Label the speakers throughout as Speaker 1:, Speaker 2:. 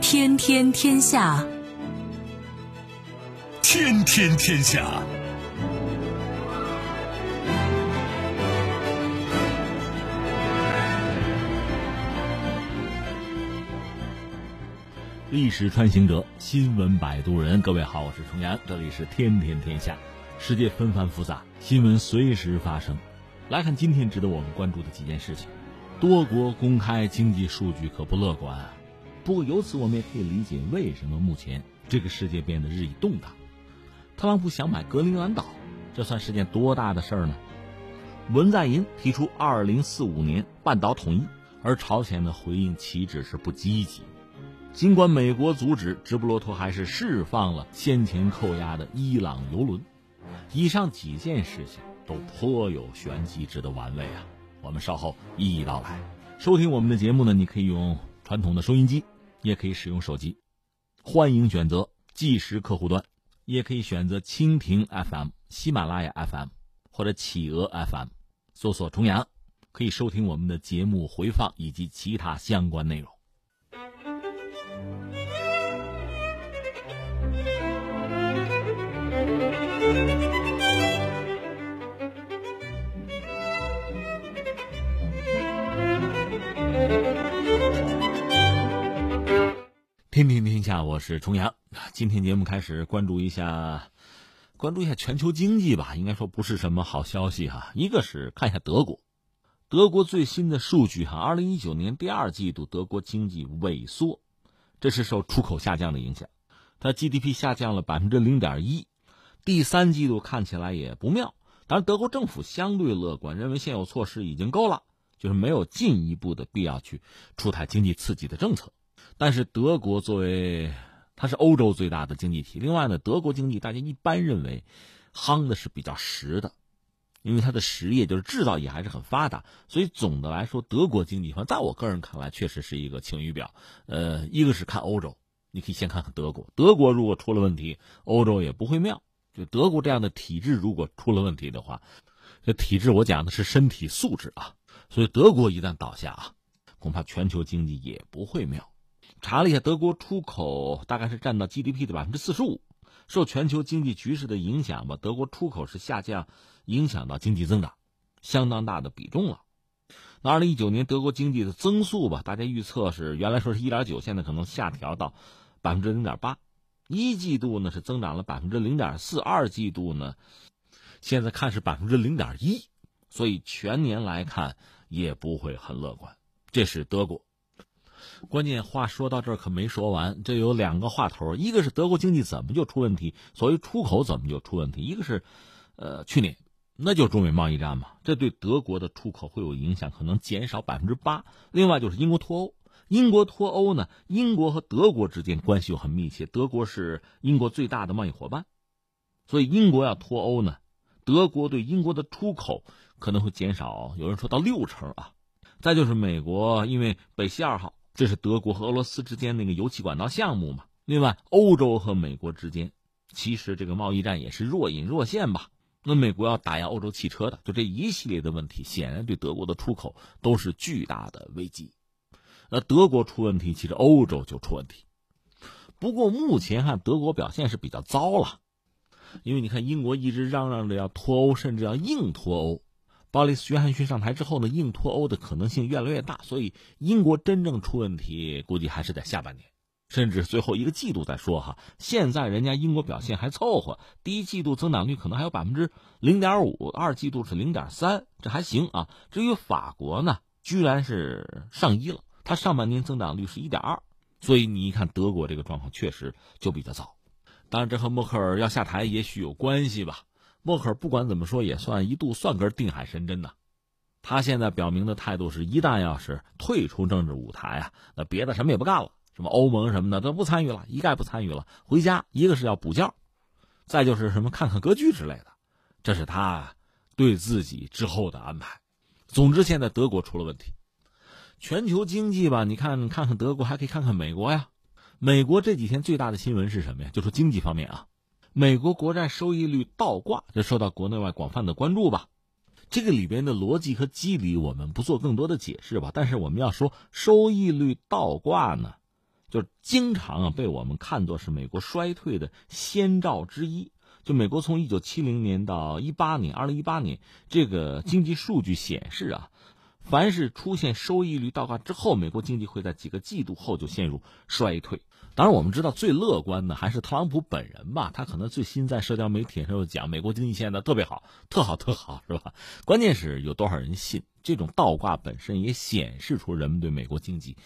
Speaker 1: 天天天下，
Speaker 2: 天天天下。历史穿行者，新闻摆渡人。各位好，我是重阳，这里是天天天下。世界纷繁复杂，新闻随时发生。来看今天值得我们关注的几件事情。多国公开经济数据可不乐观啊。不过由此我们也可以理解为什么目前这个世界变得日益动荡。特朗普想买格陵兰岛，这算是件多大的事儿呢？文在寅提出二零四五年半岛统一，而朝鲜的回应岂止是不积极。尽管美国阻止，直布罗陀还是释放了先前扣押的伊朗油轮。以上几件事情都颇有玄机，值得玩味啊！我们稍后一一道来。收听我们的节目呢，你可以用传统的收音机，也可以使用手机。欢迎选择即时客户端，也可以选择蜻蜓 FM、喜马拉雅 FM 或者企鹅 FM，搜索“重阳”，可以收听我们的节目回放以及其他相关内容。天天天下，我是重阳。今天节目开始关注一下，关注一下全球经济吧。应该说不是什么好消息哈。一个是看一下德国，德国最新的数据哈，二零一九年第二季度德国经济萎缩，这是受出口下降的影响，它 GDP 下降了百分之零点一。第三季度看起来也不妙，当然德国政府相对乐观，认为现有措施已经够了，就是没有进一步的必要去出台经济刺激的政策。但是德国作为它是欧洲最大的经济体，另外呢，德国经济大家一般认为夯的是比较实的，因为它的实业就是制造业还是很发达，所以总的来说，德国经济反正在我个人看来确实是一个晴雨表。呃，一个是看欧洲，你可以先看看德国，德国如果出了问题，欧洲也不会妙。就德国这样的体制，如果出了问题的话，这体制我讲的是身体素质啊。所以德国一旦倒下啊，恐怕全球经济也不会妙。查了一下，德国出口大概是占到 GDP 的百分之四十五。受全球经济局势的影响吧，德国出口是下降，影响到经济增长，相当大的比重了。那二零一九年德国经济的增速吧，大家预测是原来说是一点九，现在可能下调到百分之零点八。一季度呢是增长了百分之零点四，二季度呢，现在看是百分之零点一，所以全年来看也不会很乐观。这是德国。关键话说到这儿可没说完，这有两个话头，一个是德国经济怎么就出问题，所谓出口怎么就出问题；一个是，呃，去年那就中美贸易战嘛，这对德国的出口会有影响，可能减少百分之八。另外就是英国脱欧。英国脱欧呢？英国和德国之间关系又很密切，德国是英国最大的贸易伙伴，所以英国要脱欧呢，德国对英国的出口可能会减少，有人说到六成啊。再就是美国，因为北溪二号这是德国和俄罗斯之间那个油气管道项目嘛。另外，欧洲和美国之间其实这个贸易战也是若隐若现吧。那美国要打压欧洲汽车的，就这一系列的问题，显然对德国的出口都是巨大的危机。那德国出问题，其实欧洲就出问题。不过目前看德国表现是比较糟了，因为你看英国一直嚷嚷着要脱欧，甚至要硬脱欧。鲍里斯·约翰逊上台之后呢，硬脱欧的可能性越来越大，所以英国真正出问题，估计还是在下半年，甚至最后一个季度再说哈。现在人家英国表现还凑合，第一季度增长率可能还有百分之零点五，二季度是零点三，这还行啊。至于法国呢，居然是上一了。它上半年增长率是一点二，所以你一看德国这个状况确实就比较糟。当然，这和默克尔要下台也许有关系吧。默克尔不管怎么说也算一度算根定海神针呐。他现在表明的态度是一旦要是退出政治舞台啊，那别的什么也不干了，什么欧盟什么的都不参与了，一概不参与了，回家。一个是要补觉，再就是什么看看歌剧之类的，这是他对自己之后的安排。总之，现在德国出了问题。全球经济吧，你看看看德国，还可以看看美国呀。美国这几天最大的新闻是什么呀？就说经济方面啊，美国国债收益率倒挂，这受到国内外广泛的关注吧。这个里边的逻辑和机理，我们不做更多的解释吧。但是我们要说收益率倒挂呢，就经常啊被我们看作是美国衰退的先兆之一。就美国从一九七零年到一八年，二零一八年这个经济数据显示啊，凡是出现收益率倒挂之后，美国经济会在几个季度后就陷入衰退。当然，我们知道最乐观的还是特朗普本人吧。他可能最新在社交媒体上又讲，美国经济现在特别好，特好特好，是吧？关键是有多少人信？这种倒挂本身也显示出人们对美国经济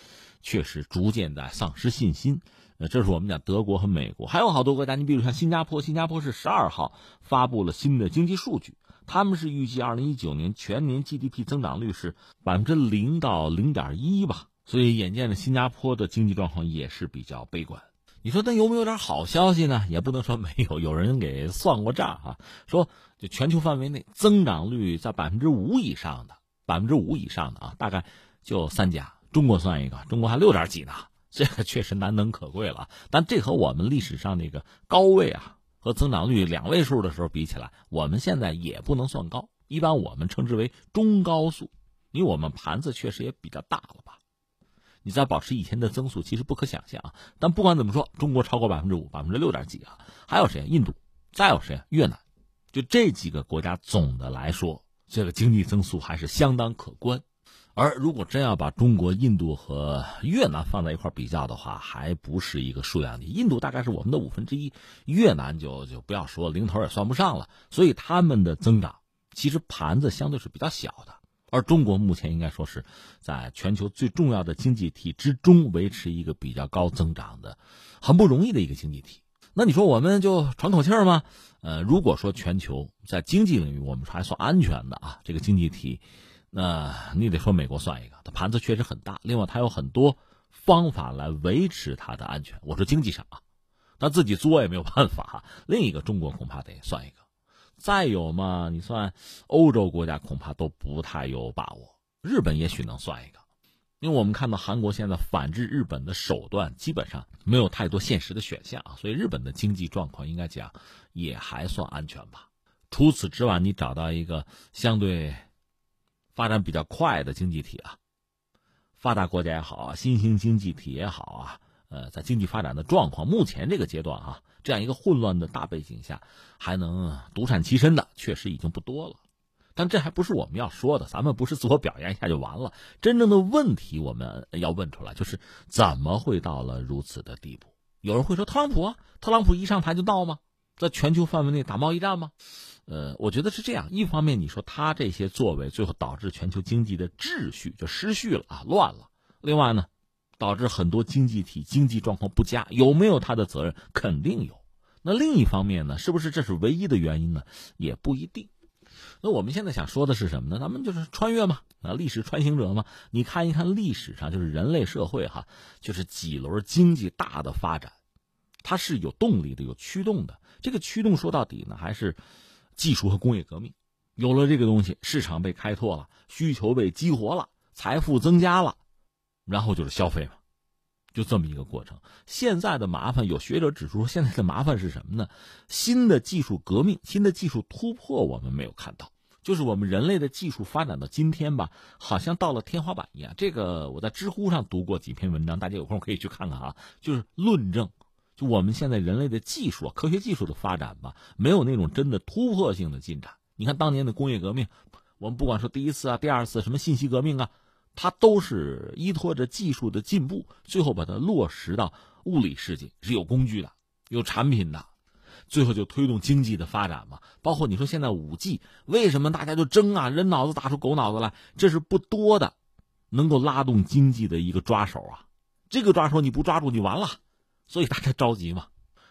Speaker 2: 确实逐渐在丧失信心。呃，这是我们讲德国和美国，还有好多国家。你比如像新加坡，新加坡是十二号发布了新的经济数据，他们是预计二零一九年全年 GDP 增长率是百分之零到零点一吧。所以，眼见着新加坡的经济状况也是比较悲观。你说那有没有点好消息呢？也不能说没有。有人给算过账啊，说就全球范围内增长率在百分之五以上的，百分之五以上的啊，大概就三家。中国算一个，中国还六点几呢，这个确实难能可贵了。但这和我们历史上那个高位啊和增长率两位数的时候比起来，我们现在也不能算高。一般我们称之为中高速，因为我们盘子确实也比较大了吧。你再保持以前的增速，其实不可想象啊。但不管怎么说，中国超过百分之五，百分之六点几啊。还有谁？印度，再有谁？越南，就这几个国家，总的来说，这个经济增速还是相当可观。而如果真要把中国、印度和越南放在一块比较的话，还不是一个数量级。印度大概是我们的五分之一，越南就就不要说，零头也算不上了。所以他们的增长其实盘子相对是比较小的。而中国目前应该说是在全球最重要的经济体之中维持一个比较高增长的，很不容易的一个经济体。那你说我们就喘口气儿吗？呃，如果说全球在经济领域我们还算安全的啊，这个经济体，那你得说美国算一个，它盘子确实很大，另外它有很多方法来维持它的安全。我说经济上啊，那自己作也没有办法。另一个中国恐怕得算一个。再有嘛，你算欧洲国家恐怕都不太有把握。日本也许能算一个，因为我们看到韩国现在反制日本的手段基本上没有太多现实的选项啊，所以日本的经济状况应该讲也还算安全吧。除此之外，你找到一个相对发展比较快的经济体啊，发达国家也好啊，新兴经济体也好啊，呃，在经济发展的状况，目前这个阶段啊。这样一个混乱的大背景下，还能独善其身的，确实已经不多了。但这还不是我们要说的，咱们不是自我表扬一下就完了。真正的问题我们要问出来，就是怎么会到了如此的地步？有人会说特朗普啊，特朗普一上台就闹吗？在全球范围内打贸易战吗？呃，我觉得是这样。一方面，你说他这些作为，最后导致全球经济的秩序就失序了啊，乱了。另外呢？导致很多经济体经济状况不佳，有没有他的责任？肯定有。那另一方面呢？是不是这是唯一的原因呢？也不一定。那我们现在想说的是什么呢？咱们就是穿越嘛，啊，历史穿行者嘛。你看一看历史上，就是人类社会哈，就是几轮经济大的发展，它是有动力的，有驱动的。这个驱动说到底呢，还是技术和工业革命。有了这个东西，市场被开拓了，需求被激活了，财富增加了。然后就是消费嘛，就这么一个过程。现在的麻烦，有学者指出，现在的麻烦是什么呢？新的技术革命、新的技术突破，我们没有看到。就是我们人类的技术发展到今天吧，好像到了天花板一样。这个我在知乎上读过几篇文章，大家有空可以去看看啊。就是论证，就我们现在人类的技术、科学技术的发展吧，没有那种真的突破性的进展。你看当年的工业革命，我们不管说第一次啊、第二次什么信息革命啊。它都是依托着技术的进步，最后把它落实到物理世界，是有工具的，有产品的，最后就推动经济的发展嘛。包括你说现在五 G，为什么大家就争啊？人脑子打出狗脑子来，这是不多的，能够拉动经济的一个抓手啊。这个抓手你不抓住，你完了，所以大家着急嘛。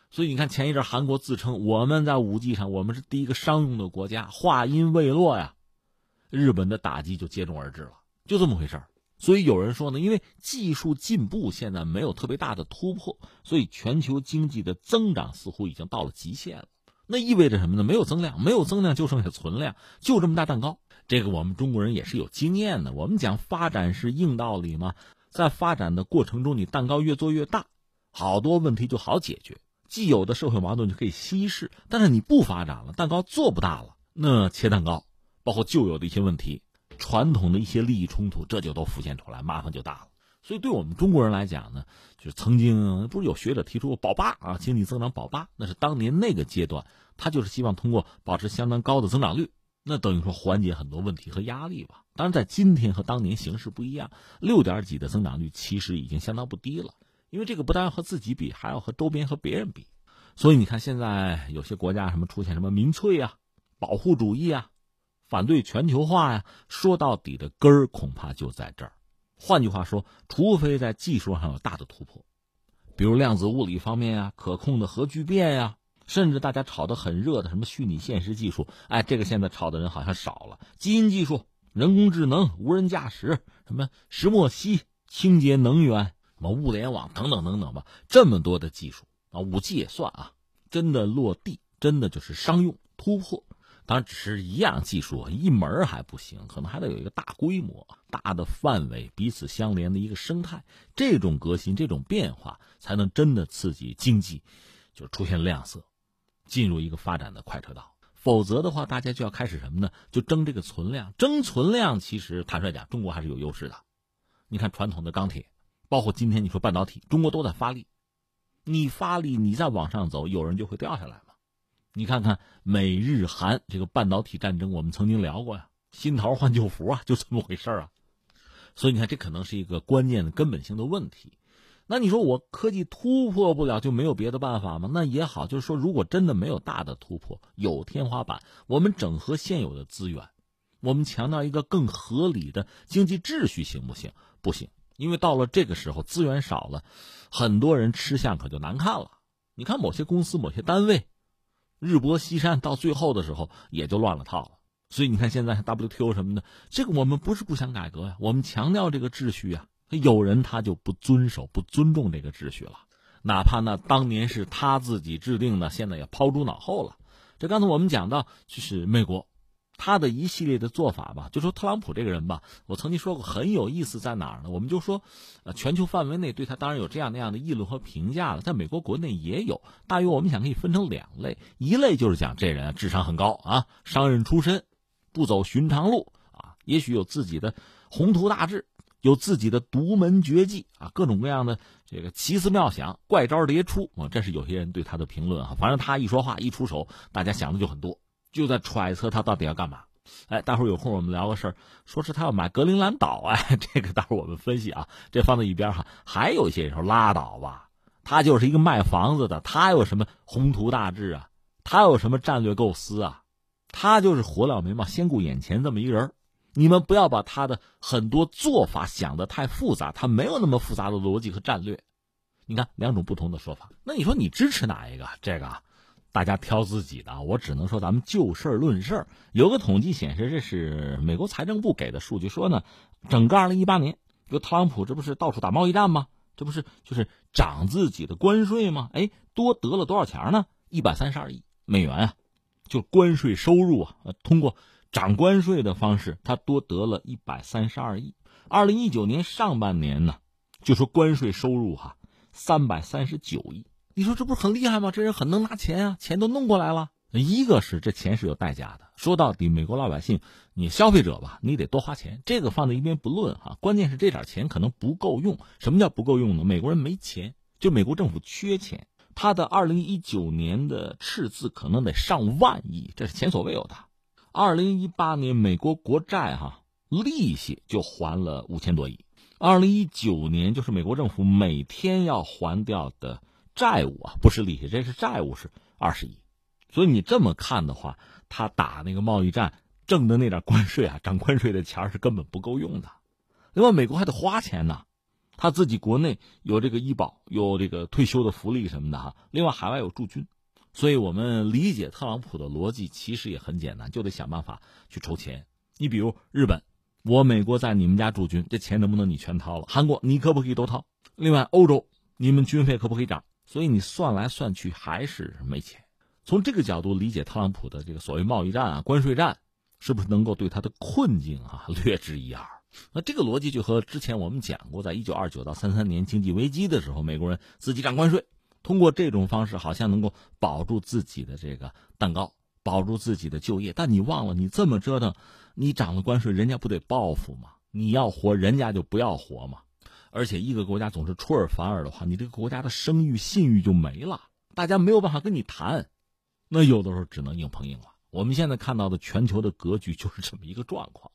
Speaker 2: 所以你看前一阵韩国自称我们在五 G 上我们是第一个商用的国家，话音未落呀，日本的打击就接踵而至了。就这么回事儿，所以有人说呢，因为技术进步现在没有特别大的突破，所以全球经济的增长似乎已经到了极限了。那意味着什么呢？没有增量，没有增量就剩下存量，就这么大蛋糕。这个我们中国人也是有经验的。我们讲发展是硬道理嘛，在发展的过程中，你蛋糕越做越大，好多问题就好解决。既有的社会矛盾就可以稀释，但是你不发展了，蛋糕做不大了，那切蛋糕，包括旧有的一些问题、传统的一些利益冲突，这就都浮现出来，麻烦就大了。所以，对我们中国人来讲呢，就是曾经不是有学者提出过保八啊，经济增长保八，那是当年那个阶段，他就是希望通过保持相当高的增长率，那等于说缓解很多问题和压力吧。当然，在今天和当年形势不一样，六点几的增长率其实已经相当不低了。因为这个不但要和自己比，还要和周边和别人比，所以你看现在有些国家什么出现什么民粹啊、保护主义啊、反对全球化呀，说到底的根儿恐怕就在这儿。换句话说，除非在技术上有大的突破，比如量子物理方面啊、可控的核聚变呀，甚至大家炒得很热的什么虚拟现实技术，哎，这个现在炒的人好像少了。基因技术、人工智能、无人驾驶、什么石墨烯、清洁能源。什么物联网等等等等吧，这么多的技术啊，五 G 也算啊，真的落地，真的就是商用突破。当然，只是一样技术，一门还不行，可能还得有一个大规模、大的范围、彼此相连的一个生态。这种革新、这种变化，才能真的刺激经济，就出现亮色，进入一个发展的快车道。否则的话，大家就要开始什么呢？就争这个存量，争存量。其实坦率讲，中国还是有优势的。你看传统的钢铁。包括今天你说半导体，中国都在发力，你发力，你再往上走，有人就会掉下来嘛。你看看美日韩这个半导体战争，我们曾经聊过呀，新桃换旧符啊，就这么回事啊。所以你看，这可能是一个关键的根本性的问题。那你说我科技突破不了，就没有别的办法吗？那也好，就是说，如果真的没有大的突破，有天花板，我们整合现有的资源，我们强调一个更合理的经济秩序，行不行？不行。因为到了这个时候，资源少了，很多人吃相可就难看了。你看某些公司、某些单位，日薄西山，到最后的时候也就乱了套了。所以你看现在 WTO 什么的，这个我们不是不想改革呀，我们强调这个秩序啊。有人他就不遵守、不尊重这个秩序了，哪怕那当年是他自己制定的，现在也抛诸脑后了。这刚才我们讲到，就是美国。他的一系列的做法吧，就说特朗普这个人吧，我曾经说过很有意思在哪儿呢？我们就说，呃，全球范围内对他当然有这样那样的议论和评价了，在美国国内也有。大约我们想可以分成两类，一类就是讲这人智商很高啊，商人出身，不走寻常路啊，也许有自己的宏图大志，有自己的独门绝技啊，各种各样的这个奇思妙想、怪招迭出啊，这是有些人对他的评论啊。反正他一说话一出手，大家想的就很多。就在揣测他到底要干嘛，哎，待会儿有空我们聊个事儿，说是他要买格陵兰岛，哎，这个待会儿我们分析啊，这放在一边哈。还有一些人说拉倒吧，他就是一个卖房子的，他有什么宏图大志啊？他有什么战略构思啊？他就是火燎眉毛，先顾眼前这么一人你们不要把他的很多做法想的太复杂，他没有那么复杂的逻辑和战略。你看两种不同的说法，那你说你支持哪一个？这个？大家挑自己的，我只能说咱们就事论事有个统计显示，这是美国财政部给的数据，说呢，整个二零一八年，就特朗普这不是到处打贸易战吗？这不是就是涨自己的关税吗？哎，多得了多少钱呢？一百三十二亿美元啊，就关税收入啊，通过涨关税的方式，他多得了一百三十二亿。二零一九年上半年呢，就说关税收入哈，三百三十九亿。你说这不是很厉害吗？这人很能拿钱啊，钱都弄过来了。一个是这钱是有代价的，说到底，美国老百姓，你消费者吧，你得多花钱，这个放在一边不论哈。关键是这点钱可能不够用。什么叫不够用呢？美国人没钱，就美国政府缺钱，他的二零一九年的赤字可能得上万亿，这是前所未有的。二零一八年美国国债哈利息就还了五千多亿，二零一九年就是美国政府每天要还掉的。债务啊，不是利息，这是债务，是二十亿。所以你这么看的话，他打那个贸易战挣的那点关税啊，涨关税的钱是根本不够用的。另外，美国还得花钱呢，他自己国内有这个医保，有这个退休的福利什么的哈。另外，海外有驻军，所以我们理解特朗普的逻辑其实也很简单，就得想办法去筹钱。你比如日本，我美国在你们家驻军，这钱能不能你全掏了？韩国，你可不可以都掏？另外，欧洲，你们军费可不可以涨？所以你算来算去还是没钱。从这个角度理解特朗普的这个所谓贸易战啊、关税战，是不是能够对他的困境啊略知一二？那这个逻辑就和之前我们讲过，在一九二九到三三年经济危机的时候，美国人自己涨关税，通过这种方式，好像能够保住自己的这个蛋糕，保住自己的就业。但你忘了，你这么折腾，你涨了关税，人家不得报复吗？你要活，人家就不要活吗？而且一个国家总是出尔反尔的话，你这个国家的声誉、信誉就没了，大家没有办法跟你谈，那有的时候只能硬碰硬了。我们现在看到的全球的格局就是这么一个状况。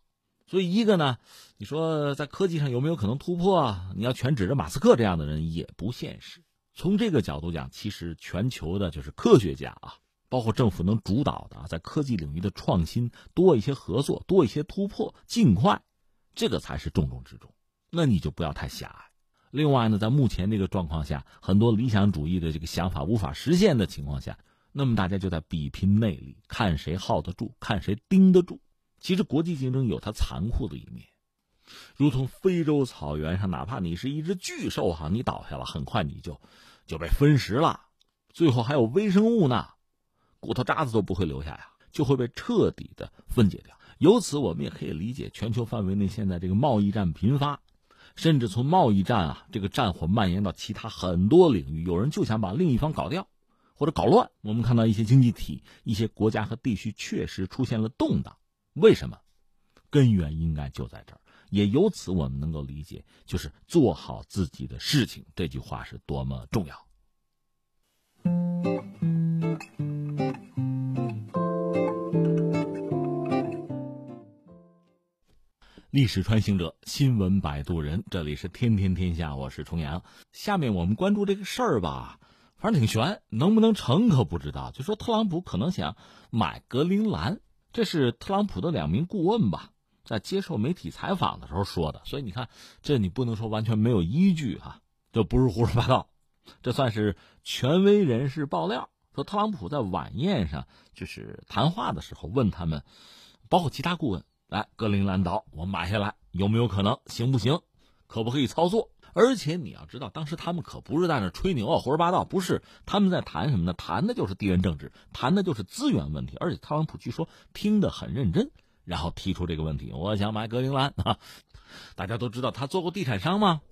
Speaker 2: 所以，一个呢，你说在科技上有没有可能突破啊？你要全指着马斯克这样的人也不现实。从这个角度讲，其实全球的就是科学家啊，包括政府能主导的，在科技领域的创新多一些合作，多一些突破，尽快，这个才是重中之重。那你就不要太狭隘。另外呢，在目前这个状况下，很多理想主义的这个想法无法实现的情况下，那么大家就在比拼内力，看谁耗得住，看谁盯得住。其实国际竞争有它残酷的一面，如同非洲草原上，哪怕你是一只巨兽哈，你倒下了，很快你就就被分食了，最后还有微生物呢，骨头渣子都不会留下呀，就会被彻底的分解掉。由此，我们也可以理解全球范围内现在这个贸易战频发，甚至从贸易战啊这个战火蔓延到其他很多领域，有人就想把另一方搞掉或者搞乱。我们看到一些经济体、一些国家和地区确实出现了动荡。为什么？根源应该就在这儿，也由此我们能够理解，就是做好自己的事情这句话是多么重要。历史穿行者，新闻摆渡人，这里是天天天下，我是重阳。下面我们关注这个事儿吧，反正挺悬，能不能成可不知道。就说特朗普可能想买格陵兰。这是特朗普的两名顾问吧，在接受媒体采访的时候说的，所以你看，这你不能说完全没有依据哈，这不是胡说八道，这算是权威人士爆料。说特朗普在晚宴上就是谈话的时候问他们，包括其他顾问，来格陵兰岛我买下来有没有可能，行不行，可不可以操作？而且你要知道，当时他们可不是在那吹牛啊，胡说八道，不是他们在谈什么呢？谈的就是地缘政治，谈的就是资源问题。而且特朗普据说听得很认真，然后提出这个问题：我想买格陵兰啊。大家都知道他做过地产商吗？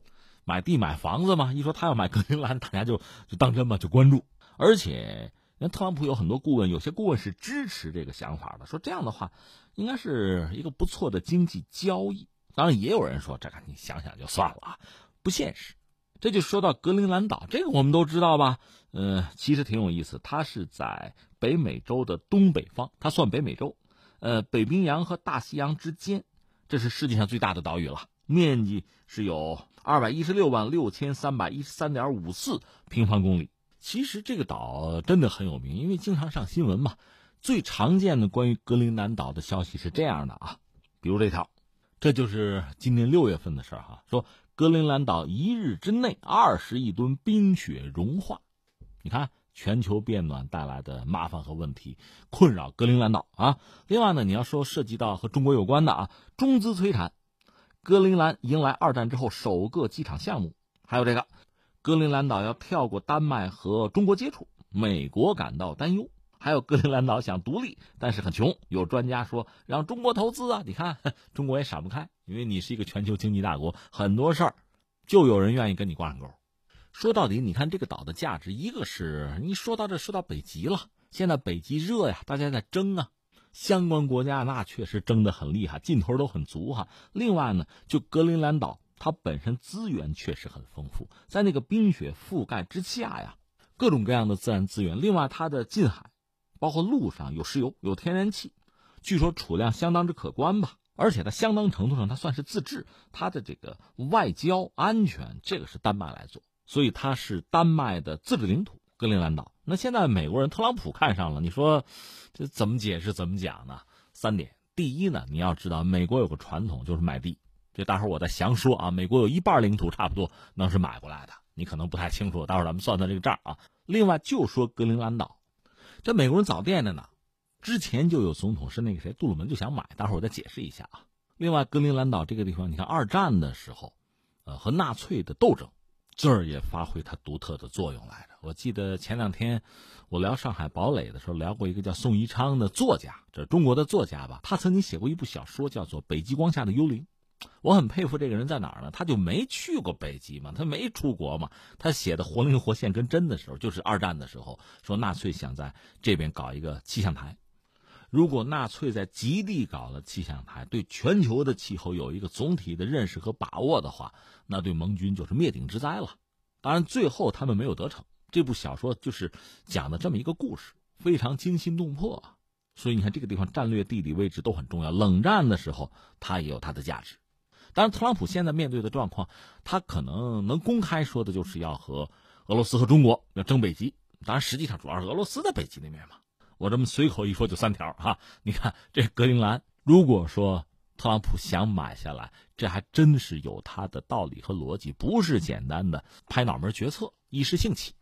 Speaker 2: 买地买房子吗？一说他要买格陵兰，大家就就当真嘛，就关注。而且人特朗普有很多顾问，有些顾问是支持这个想法的，说这样的话应该是一个不错的经济交易。当然，也有人说这个你想想就算了啊。不现实，这就说到格陵兰岛，这个我们都知道吧？呃，其实挺有意思，它是在北美洲的东北方，它算北美洲，呃，北冰洋和大西洋之间，这是世界上最大的岛屿了，面积是有二百一十六万六千三百一十三点五四平方公里。其实这个岛真的很有名，因为经常上新闻嘛。最常见的关于格陵兰岛的消息是这样的啊，比如这条，这就是今年六月份的事儿哈，说。格陵兰岛一日之内二十亿吨冰雪融化，你看全球变暖带来的麻烦和问题困扰格陵兰岛啊。另外呢，你要说涉及到和中国有关的啊，中资催产，格陵兰迎来二战之后首个机场项目，还有这个格陵兰岛要跳过丹麦和中国接触，美国感到担忧。还有格陵兰岛想独立，但是很穷。有专家说让中国投资啊，你看 中国也闪不开，因为你是一个全球经济大国，很多事儿就有人愿意跟你挂上钩。说到底，你看这个岛的价值，一个是你说到这说到北极了，现在北极热呀，大家在争啊，相关国家那确实争得很厉害，劲头都很足哈。另外呢，就格陵兰岛它本身资源确实很丰富，在那个冰雪覆盖之下呀，各种各样的自然资源。另外它的近海。包括陆上有石油、有天然气，据说储量相当之可观吧。而且它相当程度上，它算是自治，它的这个外交安全，这个是丹麦来做，所以它是丹麦的自治领土——格陵兰岛。那现在美国人特朗普看上了，你说这怎么解释、怎么讲呢？三点：第一呢，你要知道美国有个传统，就是买地。这待会儿我再详说啊。美国有一半领土差不多能是买过来的，你可能不太清楚，待会儿咱们算算这个账啊。另外，就说格陵兰岛。这美国人早惦着呢，之前就有总统是那个谁杜鲁门就想买，待会儿我再解释一下啊。另外，格陵兰岛这个地方，你看二战的时候，呃，和纳粹的斗争，这儿也发挥它独特的作用来着。我记得前两天我聊上海堡垒的时候，聊过一个叫宋宜昌的作家，这中国的作家吧？他曾经写过一部小说，叫做《北极光下的幽灵》，我很佩服这个人在哪儿呢？他就没去过北极嘛，他没出国嘛。他写的活灵活现跟真的时候，就是二战的时候，说纳粹想在这边搞一个气象台。如果纳粹在极地搞了气象台，对全球的气候有一个总体的认识和把握的话，那对盟军就是灭顶之灾了。当然，最后他们没有得逞。这部小说就是讲的这么一个故事，非常惊心动魄。啊所以你看，这个地方战略地理位置都很重要。冷战的时候，它也有它的价值。当然，特朗普现在面对的状况，他可能能公开说的就是要和俄罗斯和中国要争北极。当然，实际上主要是俄罗斯在北极那边嘛。我这么随口一说就三条哈。你看这格陵兰，如果说特朗普想买下来，这还真是有他的道理和逻辑，不是简单的拍脑门决策、一时兴起。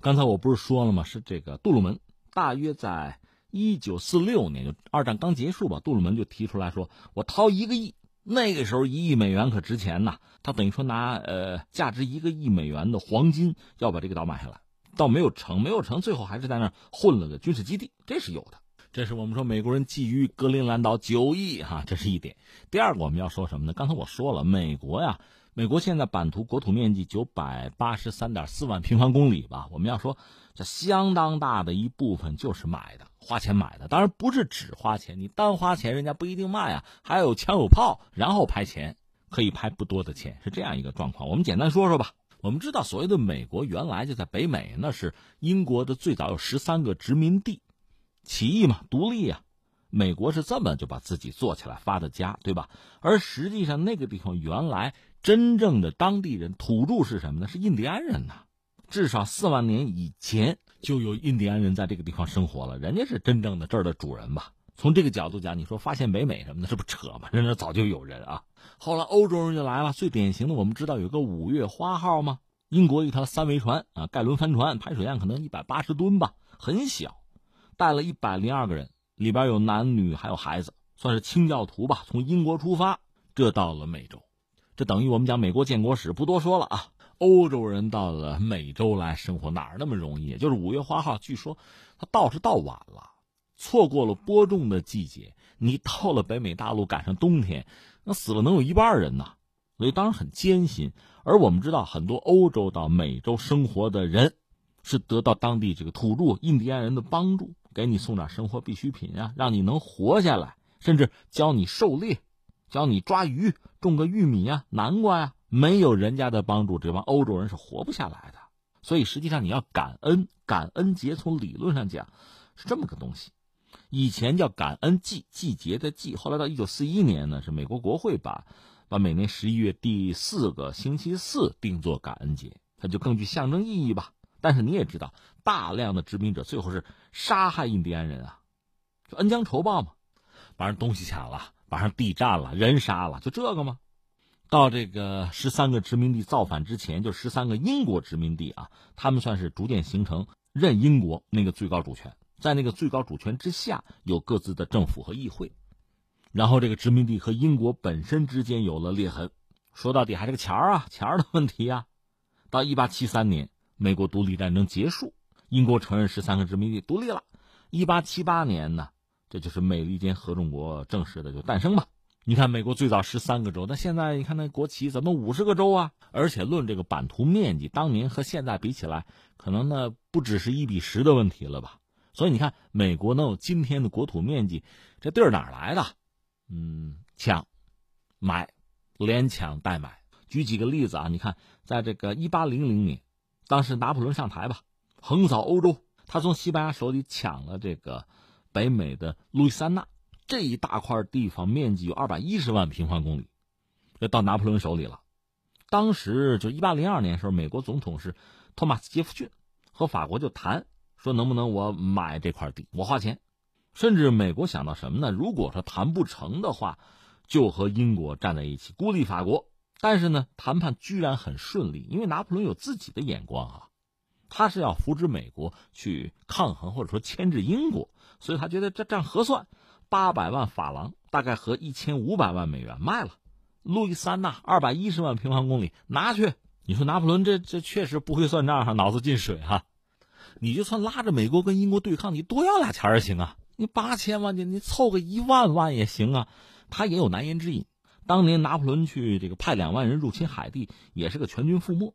Speaker 2: 刚才我不是说了吗？是这个杜鲁门，大约在一九四六年，就二战刚结束吧，杜鲁门就提出来说：“我掏一个亿。”那个时候一亿美元可值钱呐，他等于说拿呃价值一个亿美元的黄金要把这个岛买下来，倒没有成，没有成，最后还是在那儿混了个军事基地，这是有的。这是我们说美国人觊觎格陵兰岛九亿哈，这是一点。第二个我们要说什么呢？刚才我说了，美国呀，美国现在版图国土面积九百八十三点四万平方公里吧，我们要说这相当大的一部分就是买的。花钱买的，当然不是只花钱，你单花钱人家不一定卖啊，还有枪有炮，然后拍钱，可以拍不多的钱，是这样一个状况。我们简单说说吧。我们知道，所谓的美国原来就在北美，那是英国的最早有十三个殖民地，起义嘛，独立啊，美国是这么就把自己做起来发的家，对吧？而实际上那个地方原来真正的当地人土著是什么呢？是印第安人呐，至少四万年以前。就有印第安人在这个地方生活了，人家是真正的这儿的主人吧？从这个角度讲，你说发现北美什么的，这不扯吗？人家早就有人啊。后来欧洲人就来了，最典型的，我们知道有个五月花号吗？英国一条三桅船啊，盖伦帆船，排水量可能一百八十吨吧，很小，带了一百零二个人，里边有男女还有孩子，算是清教徒吧。从英国出发，这到了美洲，这等于我们讲美国建国史，不多说了啊。欧洲人到了美洲来生活哪儿那么容易？就是五月花号，据说他到是到晚了，错过了播种的季节。你到了北美大陆赶上冬天，那死了能有一半人呢，所以当然很艰辛。而我们知道，很多欧洲到美洲生活的人，是得到当地这个土著印第安人的帮助，给你送点生活必需品啊，让你能活下来，甚至教你狩猎，教你抓鱼，种个玉米啊、南瓜呀。没有人家的帮助，这帮欧洲人是活不下来的。所以实际上你要感恩，感恩节从理论上讲是这么个东西。以前叫感恩季，季节的季。后来到一九四一年呢，是美国国会把把每年十一月第四个星期四定做感恩节，它就更具象征意义吧。但是你也知道，大量的殖民者最后是杀害印第安人啊，就恩将仇报嘛，把人东西抢了，把人地占了，人杀了，就这个吗？到这个十三个殖民地造反之前，就十三个英国殖民地啊，他们算是逐渐形成认英国那个最高主权，在那个最高主权之下有各自的政府和议会，然后这个殖民地和英国本身之间有了裂痕，说到底还是个钱儿啊，钱儿的问题啊。到一八七三年，美国独立战争结束，英国承认十三个殖民地独立了。一八七八年呢，这就是美利坚合众国正式的就诞生吧。你看，美国最早十三个州，那现在你看那国旗怎么五十个州啊？而且论这个版图面积，当年和现在比起来，可能呢不只是一比十的问题了吧？所以你看，美国能有今天的国土面积，这地儿哪来的？嗯，抢、买、连抢带买。举几个例子啊，你看，在这个一八零零年，当时拿破仑上台吧，横扫欧洲，他从西班牙手里抢了这个北美的路易斯安那。这一大块地方面积有二百一十万平方公里，这到拿破仑手里了。当时就一八零二年时候，美国总统是托马斯杰弗逊，和法国就谈说能不能我买这块地，我花钱。甚至美国想到什么呢？如果说谈不成的话，就和英国站在一起孤立法国。但是呢，谈判居然很顺利，因为拿破仑有自己的眼光啊，他是要扶植美国去抗衡或者说牵制英国，所以他觉得这这样合算。八百万法郎，大概合一千五百万美元，卖了。路易三呐二百一十万平方公里，拿去。你说拿破仑这这确实不会算账，哈，脑子进水哈。你就算拉着美国跟英国对抗，你多要俩钱也行啊。你八千万，你你凑个一万万也行啊。他也有难言之隐。当年拿破仑去这个派两万人入侵海地，也是个全军覆没，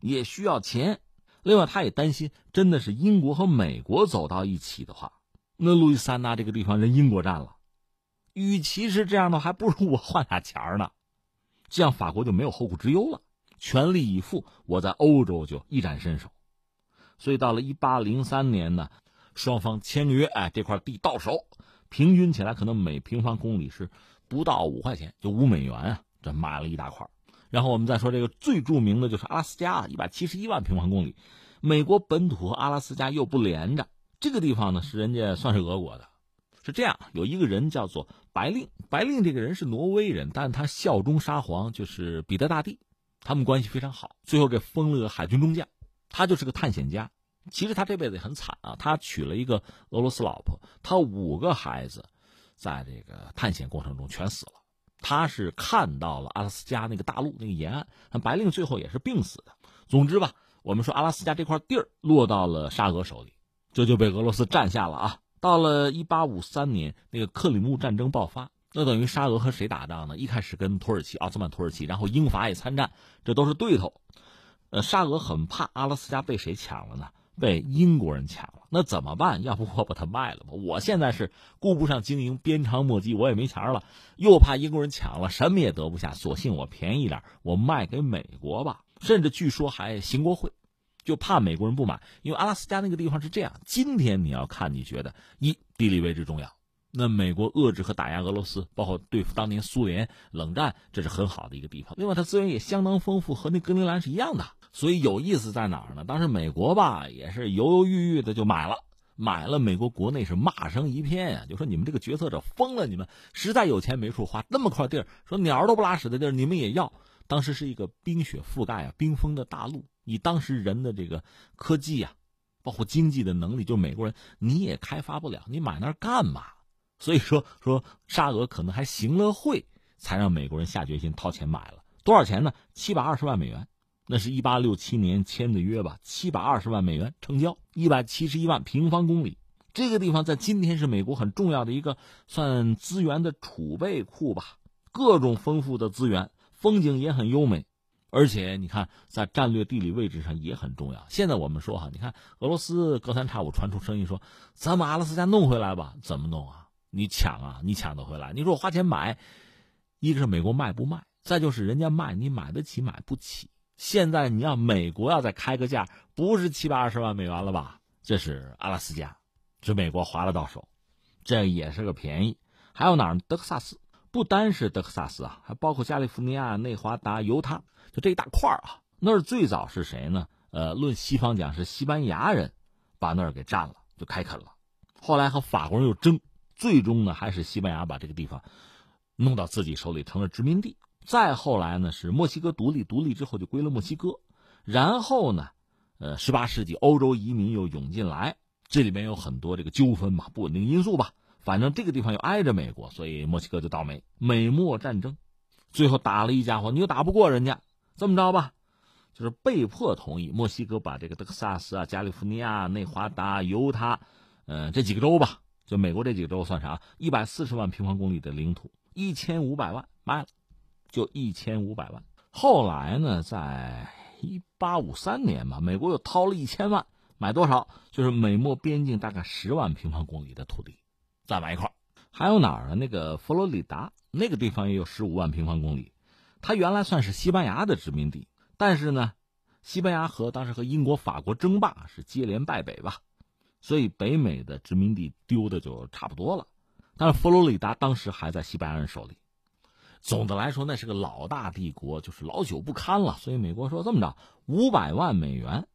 Speaker 2: 也需要钱。另外，他也担心，真的是英国和美国走到一起的话，那路易斯安那这个地方人英国占了，与其是这样的，还不如我换俩钱呢，这样法国就没有后顾之忧了，全力以赴，我在欧洲就一展身手。所以到了一八零三年呢，双方签约，哎，这块地到手，平均起来可能每平方公里是不到五块钱，就五美元啊，这买了一大块。然后我们再说这个最著名的就是阿拉斯加，一百七十一万平方公里，美国本土和阿拉斯加又不连着，这个地方呢是人家算是俄国的，是这样，有一个人叫做白令，白令这个人是挪威人，但他效忠沙皇，就是彼得大帝，他们关系非常好，最后给封了个海军中将，他就是个探险家，其实他这辈子也很惨啊，他娶了一个俄罗斯老婆，他五个孩子，在这个探险过程中全死了。他是看到了阿拉斯加那个大陆那个沿岸，白令最后也是病死的。总之吧，我们说阿拉斯加这块地儿落到了沙俄手里，这就被俄罗斯占下了啊。到了一八五三年，那个克里木战争爆发，那等于沙俄和谁打仗呢？一开始跟土耳其、奥斯曼土耳其，然后英法也参战，这都是对头。呃，沙俄很怕阿拉斯加被谁抢了呢？被英国人抢了，那怎么办？要不我把它卖了吧？我现在是顾不上经营，鞭长莫及，我也没钱了，又怕英国人抢了，什么也得不下，索性我便宜点，我卖给美国吧。甚至据说还行国会，就怕美国人不买，因为阿拉斯加那个地方是这样。今天你要看，你觉得一地理位置重要，那美国遏制和打压俄罗斯，包括对付当年苏联冷战，这是很好的一个地方。另外，它资源也相当丰富，和那格陵兰是一样的。所以有意思在哪儿呢？当时美国吧也是犹犹豫豫的就买了，买了，美国国内是骂声一片呀，就说你们这个决策者疯了，你们实在有钱没处花，那么块地儿，说鸟都不拉屎的地儿，你们也要。当时是一个冰雪覆盖啊、冰封的大陆，以当时人的这个科技啊，包括经济的能力，就美国人你也开发不了，你买那儿干嘛？所以说说沙俄可能还行了会，才让美国人下决心掏钱买了多少钱呢？七百二十万美元。那是一八六七年签的约吧，七百二十万美元成交，一百七十一万平方公里。这个地方在今天是美国很重要的一个算资源的储备库吧，各种丰富的资源，风景也很优美，而且你看在战略地理位置上也很重要。现在我们说哈，你看俄罗斯隔三差五传出声音说，咱们阿拉斯加弄回来吧？怎么弄啊？你抢啊？你抢得回来？你说我花钱买，一个是美国卖不卖，再就是人家卖你买得起买不起。现在你要美国要再开个价，不是七百二十万美元了吧？这是阿拉斯加，是美国划了到手，这也是个便宜。还有哪儿？德克萨斯，不单是德克萨斯啊，还包括加利福尼亚、内华达、犹他，这一大块啊。那儿最早是谁呢？呃，论西方讲是西班牙人把那儿给占了，就开垦了。后来和法国人又争，最终呢还是西班牙把这个地方弄到自己手里，成了殖民地。再后来呢，是墨西哥独立，独立之后就归了墨西哥。然后呢，呃，十八世纪欧洲移民又涌进来，这里面有很多这个纠纷嘛，不稳定因素吧。反正这个地方又挨着美国，所以墨西哥就倒霉。美墨战争，最后打了一家伙，你又打不过人家，这么着吧，就是被迫同意墨西哥把这个德克萨斯啊、加利福尼亚、内华达、犹他，呃，这几个州吧，就美国这几个州算啥？一百四十万平方公里的领土，一千五百万卖了。就一千五百万。后来呢，在一八五三年吧，美国又掏了一千万，买多少？就是美墨边境大概十万平方公里的土地，再买一块。还有哪儿呢？那个佛罗里达那个地方也有十五万平方公里，它原来算是西班牙的殖民地，但是呢，西班牙和当时和英国、法国争霸是接连败北吧，所以北美的殖民地丢的就差不多了。但是佛罗里达当时还在西班牙人手里。总的来说，那是个老大帝国，就是老朽不堪了。所以美国说这么着，五百万美元，